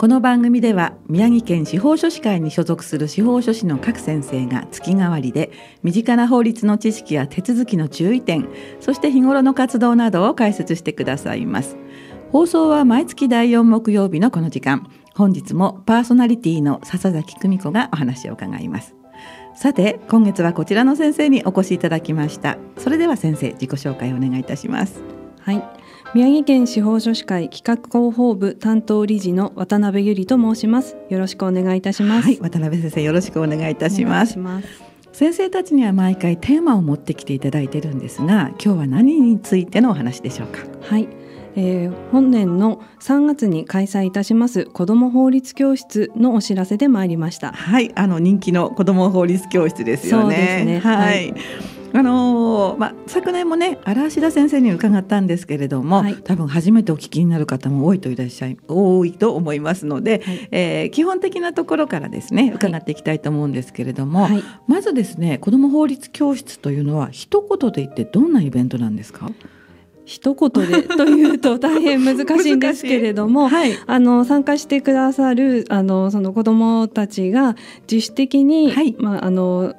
この番組では宮城県司法書士会に所属する司法書士の各先生が月替わりで身近な法律の知識や手続きの注意点そして日頃の活動などを解説してくださいます。放送は毎月第4木曜日のこの時間。本日もパーソナリティの笹崎久美子がお話を伺います。さて今月はこちらの先生にお越しいただきました。それでは先生自己紹介をお願いいたします。はい。宮城県司法書士会企画広報部担当理事の渡辺由里と申します。よろしくお願いいたします、はい、渡辺先生よろしくお願いいたします。先生たちには毎回テーマを持ってきていただいているんですが今日は何についてのお話でしょうか？はい。えー、本年の3月に開催いたします子ども法律教室のお知らせで参りました。はいあの人気の子ども法律教室ですよね、ね、はい、はいあのー、まあ、昨年もね荒芦田先生に伺ったんですけれども、はい、多分初めてお聞きになる方も多いといらっしゃい多いと思いますので、はい、えー、基本的なところからですね伺っていきたいと思うんですけれども、はい、まずですね子ども法律教室というのは一言で言ってどんなイベントなんですか？一言でというと大変難しいんですけれども、はい、あの参加してくださるあのその子どもたちが自主的に、はい、まあ、あの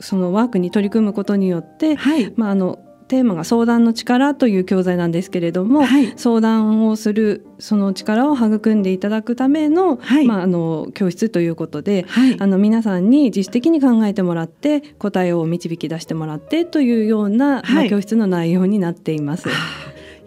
そのワークに取り組むことによって、はい、まあ、あのテーマが相談の力という教材なんですけれども、はい、相談をするその力を育んでいただくためのはい、まあ、あの教室ということで、はい、あの皆さんに自主的に考えてもらって答えを導き出してもらってというような、まあ、教室の内容になっています。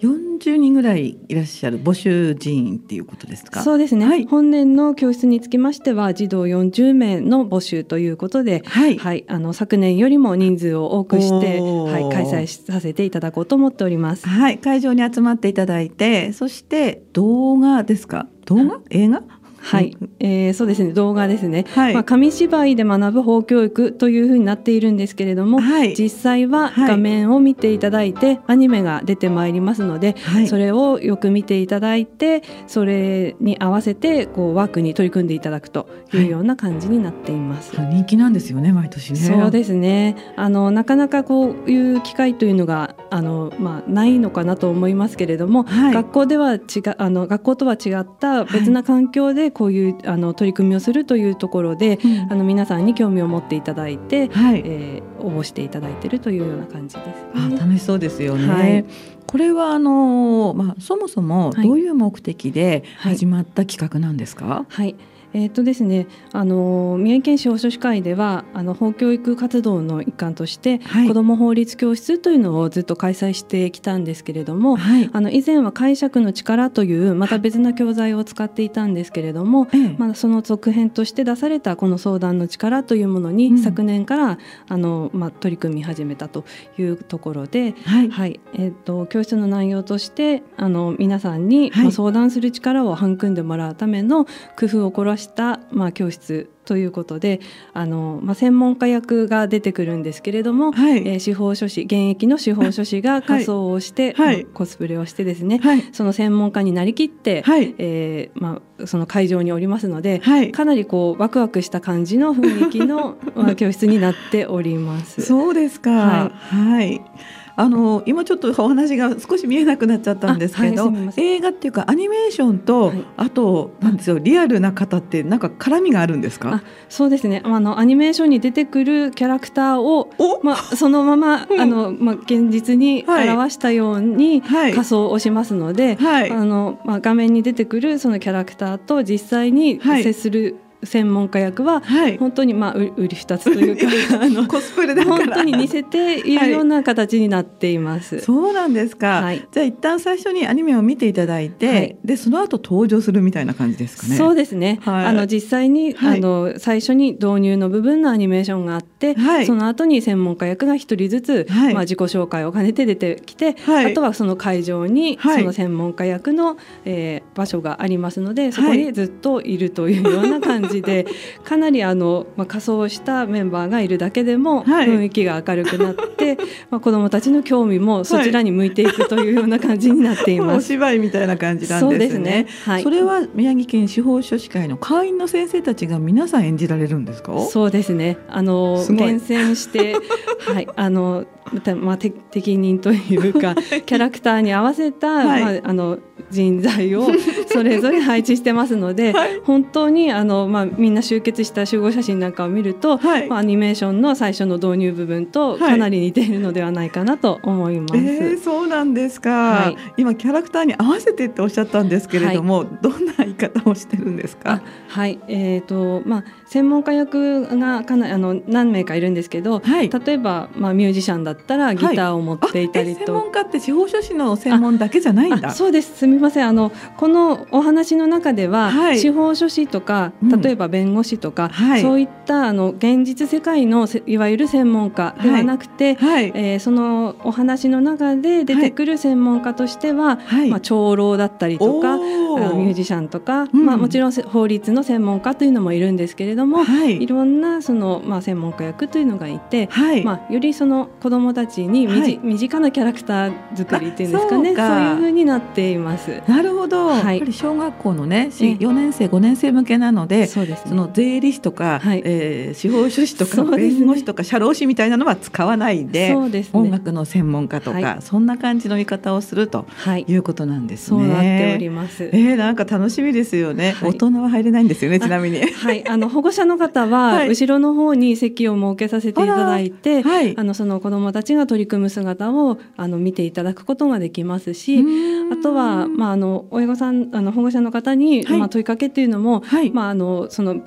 40人ぐらいいらっしゃる募集人員っていうことですか？そうですね、はい、本年の教室につきましては児童40名の募集ということで、はい、はい、あの昨年よりも人数を多くして、はい、開催させていただこうと思っております。はい、会場に集まっていただいてそして動画ですか？動画？映画？はい、えー、そうですね。動画ですね、はい、まあ、紙芝居で学ぶ法教育というふうになっているんですけれども、はい、実際は画面を見ていただいて、はい、アニメが出てまいりますので、それをよく見ていただいてそれに合わせてこうワークに取り組んでいただくというような感じになっています。人気なんですよね毎年ね。そうですね。あのなかなかこういう機会というのがあの、まあ、ないのかなと思いますけれども、学校では違あの学校とは違った別な環境でこういうあの取り組みをするというところで、うん、あの皆さんに興味を持っていただいて、はい、えー、応募していただいているというような感じです、ね、あ楽しそうですよね。はい。これはあのまあそもそもどういう目的で始まった企画なんですか？はい、はいえーとですね、あの三重県司法書士会ではあの法教育活動の一環として、はい、子ども法律教室というのをずっと開催してきたんですけれども、はい、あの以前は解釈の力というまた別な教材を使っていたんですけれども、まあ、その続編として出されたこの相談の力というものに、うん、昨年からあの、まあ、取り組み始めたというところで、はい、はい、えーと、教室の内容としてあの皆さんに、まあ、相談する力を育んでもらうための工夫を凝らした、まあ、教室ということであの、まあ、専門家役が出てくるんですけれども、はい、えー、司法書士現役の司法書士が仮装をして、はい、コスプレをしてですね、はい、その専門家になりきって、はい、えー、まあ、その会場におりますので、かなりこうワクワクした感じの雰囲気の、まあ、教室になっております。そうですか、はいあの今ちょっとお話が少し見えなくなっちゃったんですけど、はい、映画っていうかアニメーションと、はい、あとなんですよリアルな方ってなんか絡みがあるんですか？そうですね。あのアニメーションに出てくるキャラクターをまあ、そのまま、あのまあ、現実に表したように仮装をしますので、はい、あのまあ、画面に出てくるそのキャラクターと実際に接する、専門家役は本当にまあ売り二つというか、はい、あのコスプレだ本当に似せているような形になっています。はい、そうなんですか。はい、じゃあ一旦最初にアニメを見ていただいて、はい、でその後登場するみたいな感じですかね。そうですね。あの実際に、あの最初に導入の部分のアニメーションがあって、その後に専門家役が一人ずつ、まあ自己紹介を兼ねて出てきて、あとはその会場にその専門家役の、えー、場所がありますので、そこにずっといるというような感じじでかなりあの、まあ、仮装したメンバーがいるだけでも雰囲気が明るくなって、はい、まあ、子どもたちの興味もそちらに向いていくというような感じになっています。はい、お芝居みたいな感じなんですね。そ、ね。はい、れは宮城県司法書士会の会員の先生たちが皆さん演じられるんですか？そうですね。あの厳選してはい。あのまあ、適任というかキャラクターに合わせた、はい、まあ、あの人材を それぞれ配置してますので、はい、本当にあの、まあ、みんな集結した集合写真なんかを見ると、はい、まあ、アニメーションの最初の導入部分とかなり似ているのではないかなと思います。えー、そうなんですか、今キャラクターに合わせてっておっしゃったんですけれども、どんな言い方をしてるんですか？はい、えーとまあ、専門家役がかなあの何名かいるんですけど、例えば、まあ、ミュージシャンだったらギターを持っていたりと、はい、専門家って司法書士の専門だけじゃないんだ。そうです。すみません。あのこのお話の中では、はい、司法書士とか例えば弁護士とか、うん、そういったあの現実世界のいわゆる専門家ではなくて、はい、えー、そのお話の中で出てくる専門家としては、まあ、長老だったりとかミュージシャンとか、うん、まあ、もちろん法律の専門家というのもいるんですけれども、い、ろんなその、まあ、専門家役というのがいて、まあ、よりその子どもたちに身,、はい、身近なキャラクター作りっていうんですかねそういうふうになっています。なるほど、はい、やっぱり小学校のね4年生5年生向けなのでそうです、ね、その税理士とか、はい、えー、司法書士とか、弁護士とか社労士みたいなのは使わないでそうです、ね、音楽の専門家とか、はい、そんな感じの言い方をするとい。うことなんですね。そうなっております。えー、なんか楽しみですよね、大人は入れないんですよねちなみに。はい、あの保護者の方は 後ろの方に席を設けさせていただいて、あのその子どもたちが取り組む姿をあの見ていただくことができますしあとは、まあ、あの親御さんあの保護者の方に、はい、まあ、問いかけっていうのも、はい、まあ、あのその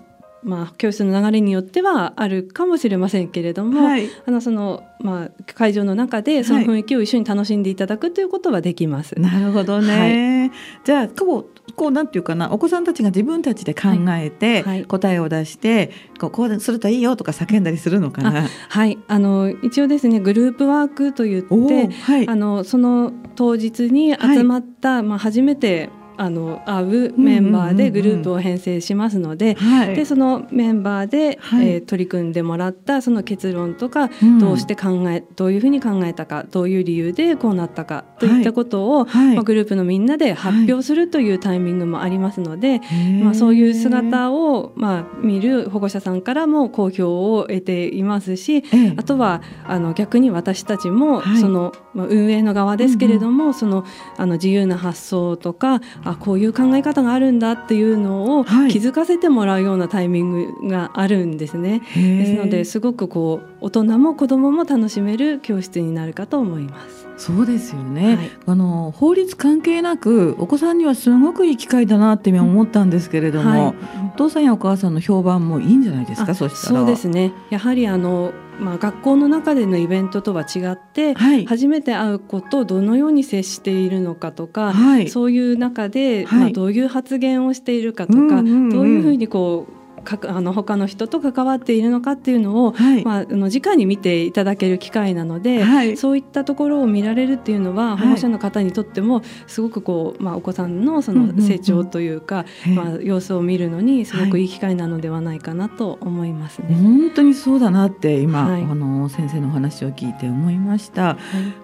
まあ、教室の流れによってはあるかもしれませんけれども、はい、あのそのまあ、会場の中でその雰囲気を一緒に楽しんでいただくということはできます。なるほどね、じゃあこうこうなんていうかなお子さんたちが自分たちで考えて、答えを出してこうこうするといいよとか叫んだりするのかな？はい。あの一応ですねグループワークといって、はい、あのその当日に集まった、まあ、初めてあの会うメンバーでグループを編成しますのでうんでそのメンバーで、はい、えー、取り組んでもらったその結論とか、うん、どうして考えどういうふうに考えたかどういう理由でこうなったかといったことを、はい、まあ、グループのみんなで発表するというタイミングもありますので、まあ、そういう姿を、まあ、見る保護者さんからも好評を得ていますし、あとはあの逆に私たちも、その、まあ、運営の側ですけれども、うんうん、そのあの自由な発想とかあこういう考え方があるんだっていうのを気づかせてもらうようなタイミングがあるんですね。はい、ですのですごくこう大人も子どもも楽しめる教室になるかと思います。そうですよね、はい、あの法律関係なくお子さんにはすごくいい機会だなって思ったんですけれども、はい、お父さんやお母さんの評判もいいんじゃないですか？そしたら。そうですね。やはりあのまあ、学校の中でのイベントとは違って、はい、初めて会う子とどのように接しているのかとか、はい、そういう中で、まあ、どういう発言をしているかとか、うんうんうん、どういうふうにこうかあの他の人と関わっているのかっていうのを、はい、まあ、あの直に見ていただける機会なので、はい、そういったところを見られるっていうのは保護者の方にとってもすごくこう、まあ、お子さんのその成長というか、うんうんうん、まあ、様子を見るのにすごくい。い機会なのではないかなと思いますね。本当にそうだなって今、あの先生のお話を聞いて思いました。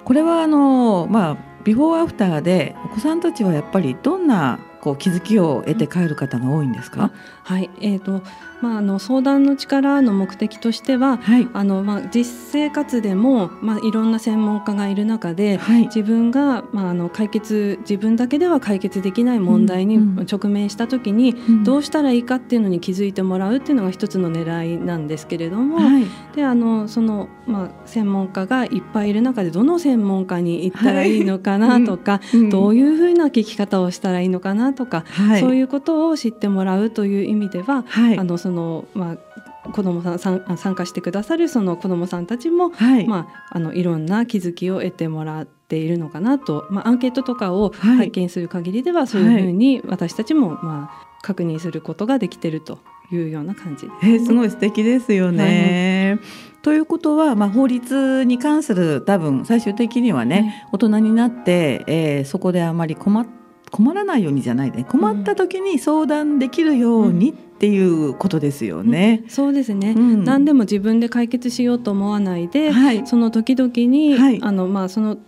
これはあの、まあ、ビフォーアフターでお子さんたちはやっぱりどんなこう気づきを得て帰る方が多いんですか？はい、えーとまあ、あの相談の力の目的としては、はい、あのまあ、実生活でも、まあ、いろんな専門家がいる中で、はい、自分が、まあ、あの解決自分だけでは解決できない問題に直面した時に、うん。うん、どうしたらいいかっていうのに気づいてもらうっていうのが一つの狙いなんですけれども、はい、であのその、まあ、専門家がいっぱいいる中でどの専門家に行ったらいいのかなとか、うん、どういうふうな聞き方をしたらいいのかなとか、そういうことを知ってもらうという意味では、あのそのそのまあ子どもさん参加してくださるその子どもさんたちも、はい。まあ、あのいろんな気づきを得てもらっているのかなと、まあ、アンケートとかを拝見する限りでは、はい、そういうふうに私たちも、まあ、確認することができているというような感じえー、すごい素敵ですよね。はい、ということは、まあ、法律に関する多分最終的にはね、大人になって、えー、そこであまり困っ困らないようにじゃないで困った時に相談できるようにっていうことですよね。うん、そうですね、うん、何でも自分で解決しようと思わないで、はい、その時々に、はい、あのまあその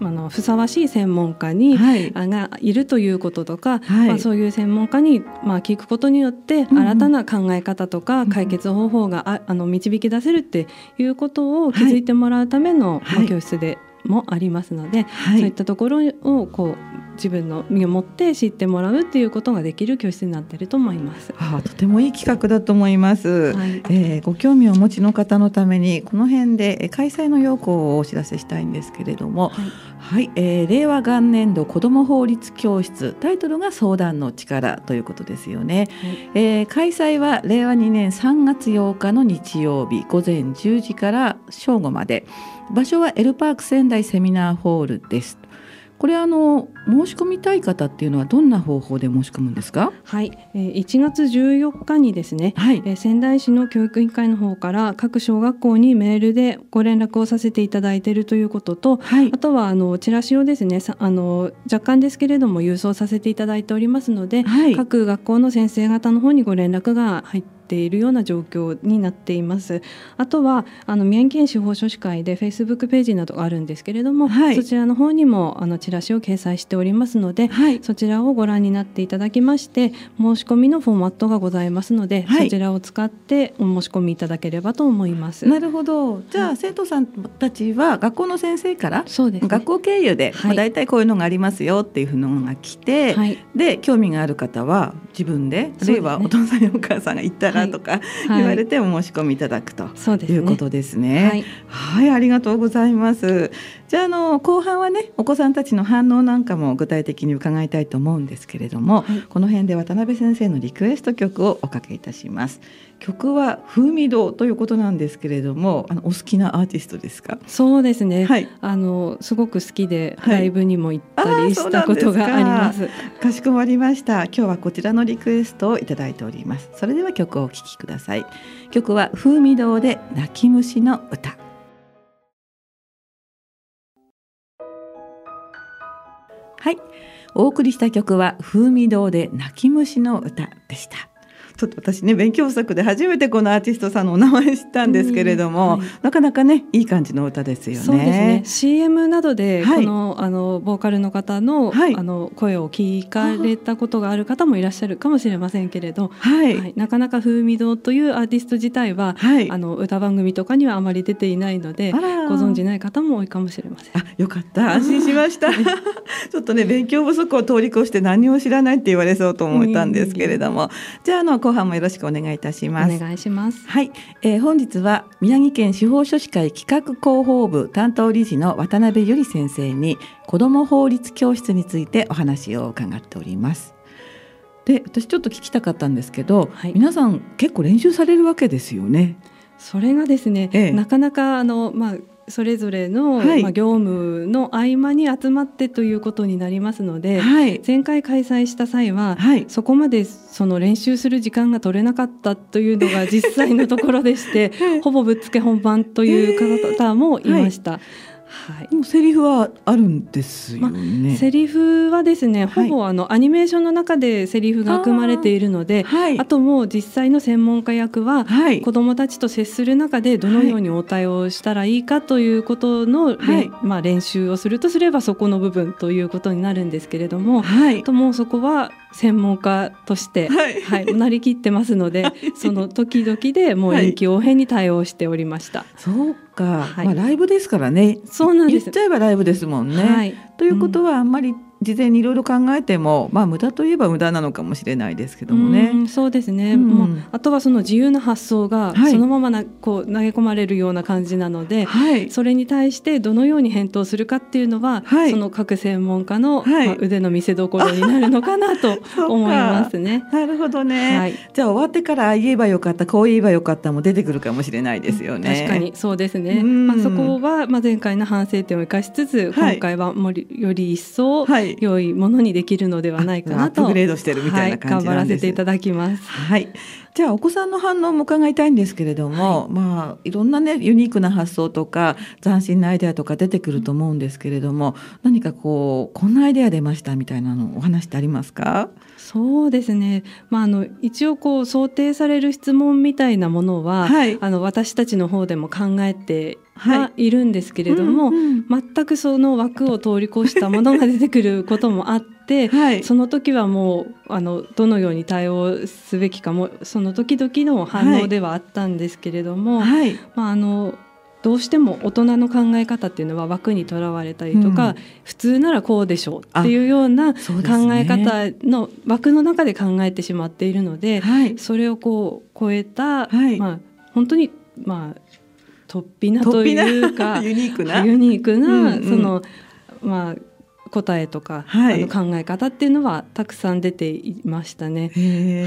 あのふさわしい専門家に、はい、がいるということとか、はい、まあ、そういう専門家に、まあ、聞くことによって新たな考え方とか解決方法がああの導き出せるっていうことを気づいてもらうための、まあ、教室でもありますので、そういったところをこう自分の身をもって知ってもらうっていうことができる教室になっていると思います。あとてもいい企画だと思います、はい、えー、ご興味をお持ちの方のためにこの辺で開催の要項をお知らせしたいんですけれども、はい、はい、えー、令和元年度子ども法律教室タイトルが相談の力ということですよね、はい、えー、開催は令和2年3月8日の日曜日午前10時から正午まで場所はエルパーク仙台セミナーホールです。これあの申し込みたい方っていうのはどんな方法で申し込むんですか？はい、えー、1月14日にですね、はい、えー、仙台市の教育委員会の方から各小学校にメールでご連絡をさせていただいているということと、はい、あとはあのチラシをですね、あの若干ですけれども郵送させていただいておりますので、はい、各学校の先生方の方にご連絡が入ってているような状況になっています。あとはあの宮城県司法書士会でフェイスブックページなどがあるんですけれども、はい、そちらの方にもあのチラシを掲載しておりますので、はい、そちらをご覧になっていただきまして申し込みのフォーマットがございますので、はい、そちらを使ってお申し込みいただければと思います。なるほど。じゃあ、生徒さんたちは学校の先生からそうです、ね、学校経由で、まあ、大体こういうのがありますよっていうのが来て、で興味がある方は自分であるいはお父さんやお母さんが行ったらとか、言われてお申し込みいただくということですね。はい、はい、ありがとうございます。じゃああの後半はねお子さんたちの反応なんかも具体的に伺いたいと思うんですけれども、はい、この辺で渡辺先生のリクエスト曲をおかけいたします。曲は風味堂ということなんですけれども、あのお好きなアーティストですか？そうですね。はい、あのすごく好きでライブにも行ったりしたことがあります。かしこまりました。今日はこちらのリクエストをいただいております。それでは曲をお聴きください。曲は風味堂で泣き虫の歌。はい。お送りした曲は風味堂で泣き虫の歌でした。ちょっと私ね勉強不足で初めてこのアーティストさんのお名前知ったんですけれども、はい、なかなかねいい感じの歌ですよね。そうですね。CM などでこの、はい、あのボーカルの方の、はい、あの声を聞かれたことがある方もいらっしゃるかもしれませんけれど、はい。なかなか風味堂というアーティスト自体は、あの歌番組とかにはあまり出ていないのでご存じない方も多いかもしれません。あよかった。安心しました。ちょっとね勉強不足を通り越して何も知らないって言われそうと思ったんですけれども、じゃああの後半もよろしくお願いいたします。お願いします。はい、えー、本日は宮城県司法書士会企画広報部担当理事の渡辺由里先生に子ども法律教室についてお話を伺っております。で、私ちょっと聞きたかったんですけど、はい、皆さん結構練習されるわけですよね。それがですね、ええ、なかなかあのまあそれぞれの、はい、まあ、業務の合間に集まってということになりますので、はい、前回開催した際は、はい、そこまでその練習する時間が取れなかったというのが 実際のところでしてほぼぶっつけ本番という方もいました。はい、もうセリフはあるんですよね。まあ、セリフはですね、ほぼあのアニメーションの中でセリフが組まれているので、あはい、あともう実際の専門家役は、はい、子どもたちと接する中でどのように応対をしたらいいかということの、はい、まあ練習をするとすればそこの部分ということになるんですけれども、はい、ともそこは専門家として、はい、はい、なりきってますので、その時々でもう臨機応変に対応しておりました。そうか、はい、まあライブですからね。そうなんです。言っちゃえばライブですもんね。はい、ということはあんまり事前にいろいろ考えてもまあ無駄といえば無駄なのかもしれないですけどもね。うそうですね、うん、もうあとはその自由な発想がそのままな、こう投げ込まれるような感じなので、はい、それに対してどのように返答するかっていうのは、はい、その各専門家の、まあ、腕の見せ所になるのかなと思いますね。なるほどね、はい、じゃあ終わってから言えばよかったこう言えばよかったも出てくるかもしれないですよね。確かにそうですね。まあそこはまあ前回の反省点を生かしつつ、今回はもりより一層、はい良いものにできるのではないかなと、アップグレードしてるみたいな感じ、はい、頑張らせていただきます。はい。じゃあお子さんの反応も伺いたいんですけれども、はい、まあいろんなねユニークな発想とか斬新なアイデアとか出てくると思うんですけれども何かこうこんなアイデア出ましたみたいなのお話ってありますか？そうですね、まあ、あの一応こう想定される質問みたいなものは、はい、あの私たちの方でも考えてはい。るんですけれども、はいうん。うん、全くその枠を通り越したものが出てくることもあって、はい、その時はもうあのどのように対応すべきかもその時々の反応ではあったんですけれども、はい、まあ、あのどうしても大人の考え方っていうのは枠にとらわれたりとか、うん、普通ならこうでしょうっていうような考え方の枠の中で考えてしまっているので、はい、それをこう超えた、はい、まあ、本当にまあ突飛なというか ユニークな？ユニークな、うんうん、そのまあ答えとか、はい、あの考え方っていうのはたくさん出ていましたね。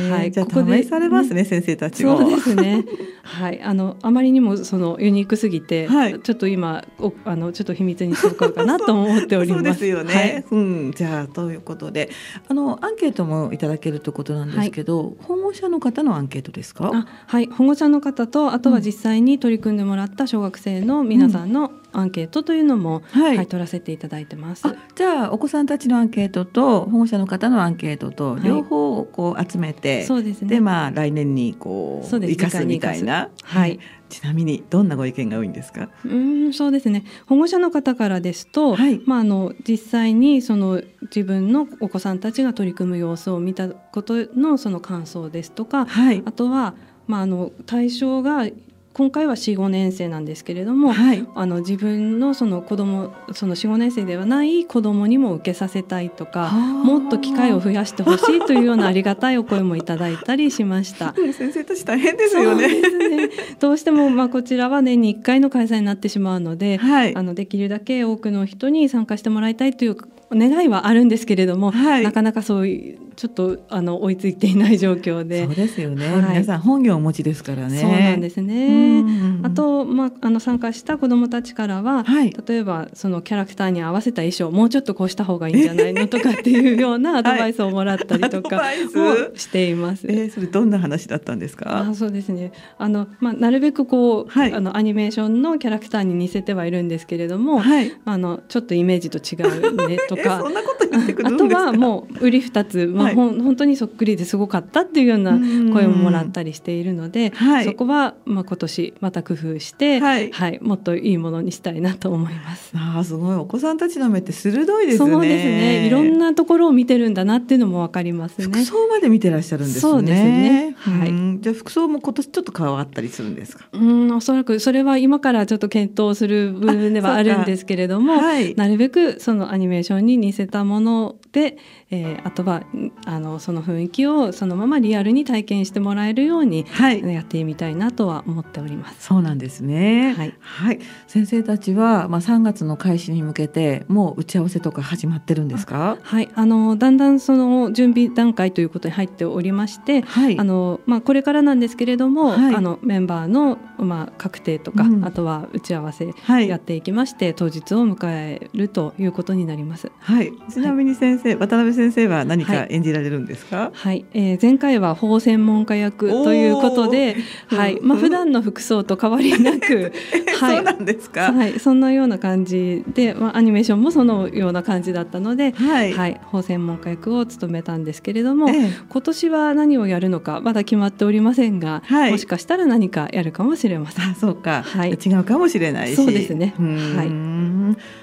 はい、じゃあここで試されますね、うん、先生たちも。そうですね。はい、あのあまりにもそのユニークすぎて、はい、ちょっと今おあのちょっと秘密にしておこうかなと思っております。そうですよね。はい、うん、じゃあということで、あのアンケートもいただけるということなんですけど、はい、保護者の方のアンケートですか？はい、保護者の方とあとは実際に取り組んでもらった小学生の皆さんのアンケートというのも、はい、はい、取らせていただいてます。じゃあお子さんたちのアンケートと保護者の方のアンケートと両方こう集めて、はい、そうですね。でまあ来年にこう生かすみたいな。はい。ちなみにどんなご意見が多いんですか？うんそうですね。保護者の方からですと、はい、まああの実際にその自分のお子さんたちが取り組む様子を見たことのその感想ですとか、はい、あとはまああの対象が今回は45年生なんですけれども、はい、あの自分のその子供その45年生ではない子供にも受けさせたいとかもっと機会を増やしてほしいというようなありがたいお声もいただいたりしました。先生たち大変ですよね。ね。どうしてもまあこちらは年に1回の開催になってしまうので、はい、あのできるだけ多くの人に参加してもらいたいという願いはあるんですけれども、はい、なかなかそういうちょっとあの追いついていない状況で。そうですよね、はい、皆さん本業をお持ちですからね。そうなんですね。あと、まあ、あの参加した子どもたちからは、はい、例えばそのキャラクターに合わせた衣装もうちょっとこうした方がいいんじゃないのとかっていうようなアドバイスをもらったりとかをしています、えー、それどんな話だったんですか？あそうですね。あの、まあ、なるべくこう、はい、あのアニメーションのキャラクターに似せてはいるんですけれども、はい、あのちょっとイメージと違うねとか あとはもう売り二つ、まあ、はい、ほん本当にそっくりですごかったっていうような声ももらったりしているので、はい、そこはまあ今年また工夫して、はい、はい、もっといいものにしたいなと思います。あすごいお子さんたちの目って鋭いですね。そうですね。いろんなところを見てるんだなっていうのもわかりますね。服装まで見てらっしゃるんですね。そうですね。はい。じゃあ服装も今年ちょっと変わったりするんですか？うん、おそらくそれは今からちょっと検討する部分ではあるんですけれども、はい、なるべくそのアニメーションに似せたもの no で、えー、あとはあのその雰囲気をそのままリアルに体験してもらえるように、はい、やってみたいなとは思っております。そうなんですね。はい、はい、先生たちはまあ3月の開始に向けてもう打ち合わせとか始まってるんですか？はい、あのだんだんその準備段階ということに入っておりまして、はい、あのまあこれからなんですけれども、はい、あのメンバーのまあ確定とか、うん、あとは打ち合わせやっていきまして、当日を迎えるということになります。はい。ちなみに先生、渡辺先生は何か演じられるんですか？はい、はい、えー、前回は法専門家役ということで、はい、まあ普段の服装と変わりなく、はい、そうなんですか？はい、そんなような感じで、まあアニメーションもそのような感じだったので、はい、はい、法専門家役を務めたんですけれども、ええ、今年は何をやるのかまだ決まっておりませんが、はい、もしかしたら何かやるかもしれません。あ、そうか、はい、違うかもしれないし、そうですね。はい。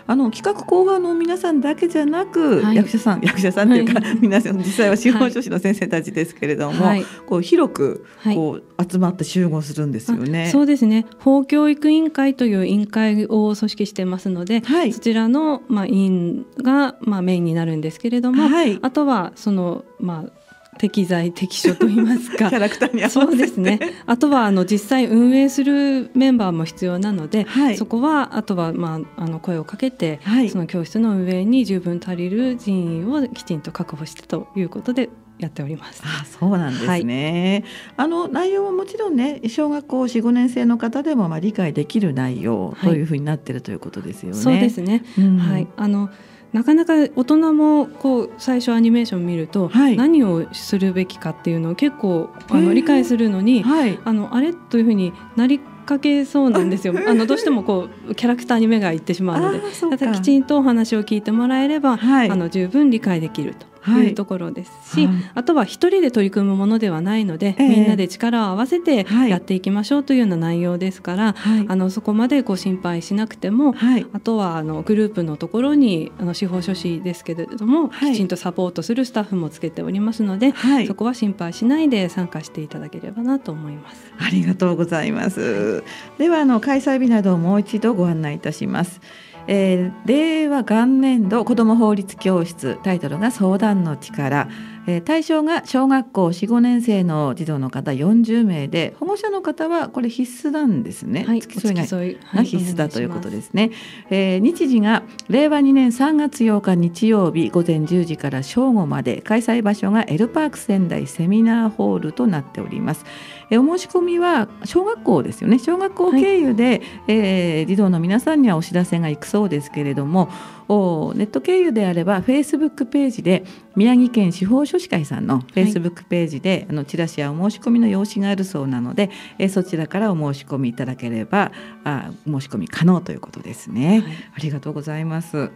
あの企画後半の皆さんだけじゃなく、はい、役者さん役者さんというか、はい、皆さん実際は司法書士の先生たちですけれども、はい、こう広くこう集まって集合するんですよね。そうですね。法教育委員会という委員会を組織してますので、そちらのまあ委員がまあメインになるんですけれども、あとはそのまあ適材適所と言いますか。キャラクターにそうですね。あとはあの実際運営するメンバーも必要なので、はい、そこはあとは、まあ、あの声をかけて、はい、その教室の運営に十分足りる人員をきちんと確保してということでやっております。あそうなんですね、はい、あの内容はもちろんね小学校4、5年生の方でもまあ理解できる内容というふうになってるということですよね。そうですね、うん、はい。あのなかなか大人もこう最初アニメーション見ると、何をするべきかっていうのを結構あの理解するのに、はい、あのあれというふうになりかけそうなんですよ。あのどうしてもこうキャラクターに目がいってしまうので、ただきちんとお話を聞いてもらえれば、はい、あの十分理解できると。い。うところですし、はい、あとは一人で取り組むものではないので、えー、みんなで力を合わせてやっていきましょうというような内容ですから、はい、あのそこまでこう心配しなくても、はい、あとはあのグループのところにあの司法書士ですけれども、きちんとサポートするスタッフもつけておりますので、そこは心配しないで参加していただければなと思います。ありがとうございます。ではあの開催日などをもう一度ご案内いたします。えー、令和元年度子ども法律教室タイトルが相談の力。えー、対象が小学校4、5年生の児童の方40名で保護者の方はこれ必須なんですね、はい、付き添いが必須だということですね、はい、えー、日時が令和2年3月8日日曜日午前10時から正午まで開催場所が L パーク仙台セミナーホールとなっております、えー、お申し込みは小学校ですよね。小学校経由で、はい、えー、児童の皆さんにはお知らせがいくそうですけれどもネット経由であればフェイスブックページで宮城県司法書士会さんのフェイスブックページで、はい、あのチラシやお申し込みの用紙があるそうなので、えそちらからお申し込みいただければあ申し込み可能ということですね、はい、ありがとうございます。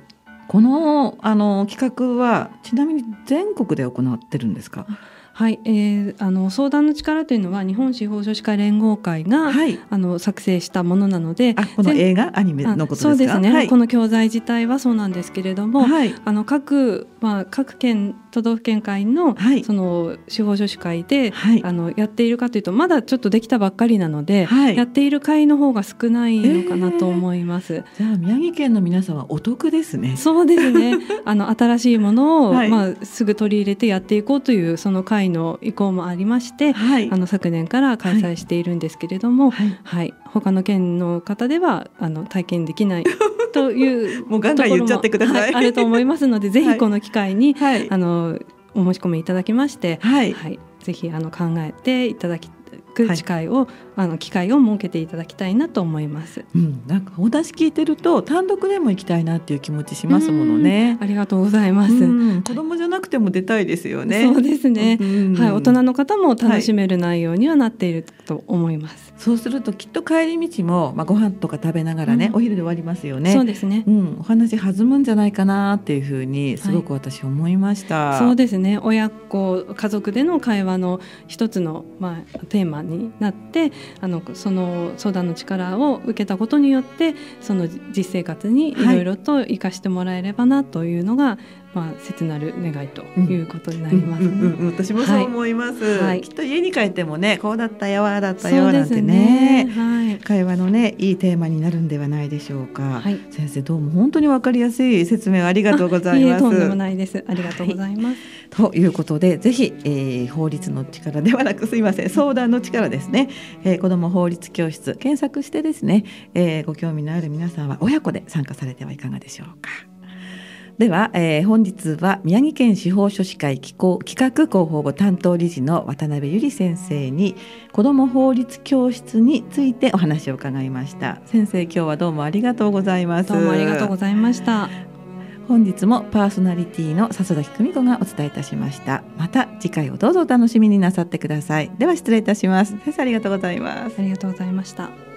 このあの企画はちなみに全国で行ってるんですか？はい、えー、あの相談の力というのは日本司法書士会連合会が、はい、あの作成したものなので、この映画アニメのことそうですね、はい、この教材自体はそうなんですけれども、はい、あの各まあ各県都道府県会の、はい、その司法書士会で、はい、あのやっているかというとまだちょっとできたばっかりなので、はい、やっている会の方が少ないのかなと思います。えー、じゃあ宮城県の皆さんはお得ですね。そうですね。あの新しいものを、まあすぐ取り入れてやっていこうというその会の意向もありまして、あの昨年から開催しているんですけれども、はい。他の県の方ではあの体験できない というもうガンガン言っちゃってください、はい、あると思いますので ぜひこの機会に、はい、あのお申し込みいただきまして、はい、はい、ぜひあの考えていただきく機会を、はい、あの機会を設けていただきたいなと思います。うん、なんかお話聞いてると単独でも行きたいなっていう気持ちしますものね。ありがとうございます。子供じゃなくても出たいですよね。そうですね。はい、大人の方も楽しめる内容にはなっていると思います。そうするときっと帰り道もまあご飯とか食べながらね、うん、お昼で終わりますよね。そうですね。うん、お話弾むんじゃないかなっていうふうにすごく私思いました。はい、そうですね。親子家族での会話の一つのまあテーマになってあのその相談の力を受けたことによってその実生活にいろいろと生かしてもらえればなというのが、まあ、切なる願いということになります、ね。うんうんうん、私もそう思います、はい、きっと家に帰ってもねこうだったよああだったよなんてね、ね、はい、会話のねいいテーマになるんではないでしょうか、はい、先生どうも本当にわかりやすい説明ありがとうございます。とんでもないです。ありがとうございます、ということでぜひ、えー、法律の力ではなくすいません相談の力ですね、えー、子ども法律教室検索してですね、えー、ご興味のある皆さんは親子で参加されてはいかがでしょうか。では、えー、本日は宮城県司法書士会企企画広報部担当理事の渡辺由里先生に子ども法律教室についてお話を伺いました。先生今日はどうもありがとうございます。どうもありがとうございました。本日もパーソナリティの笹崎久美子がお伝えいたしました。また次回をどうぞお楽しみになさってください。では失礼いたします。先生ありがとうございます。ありがとうございました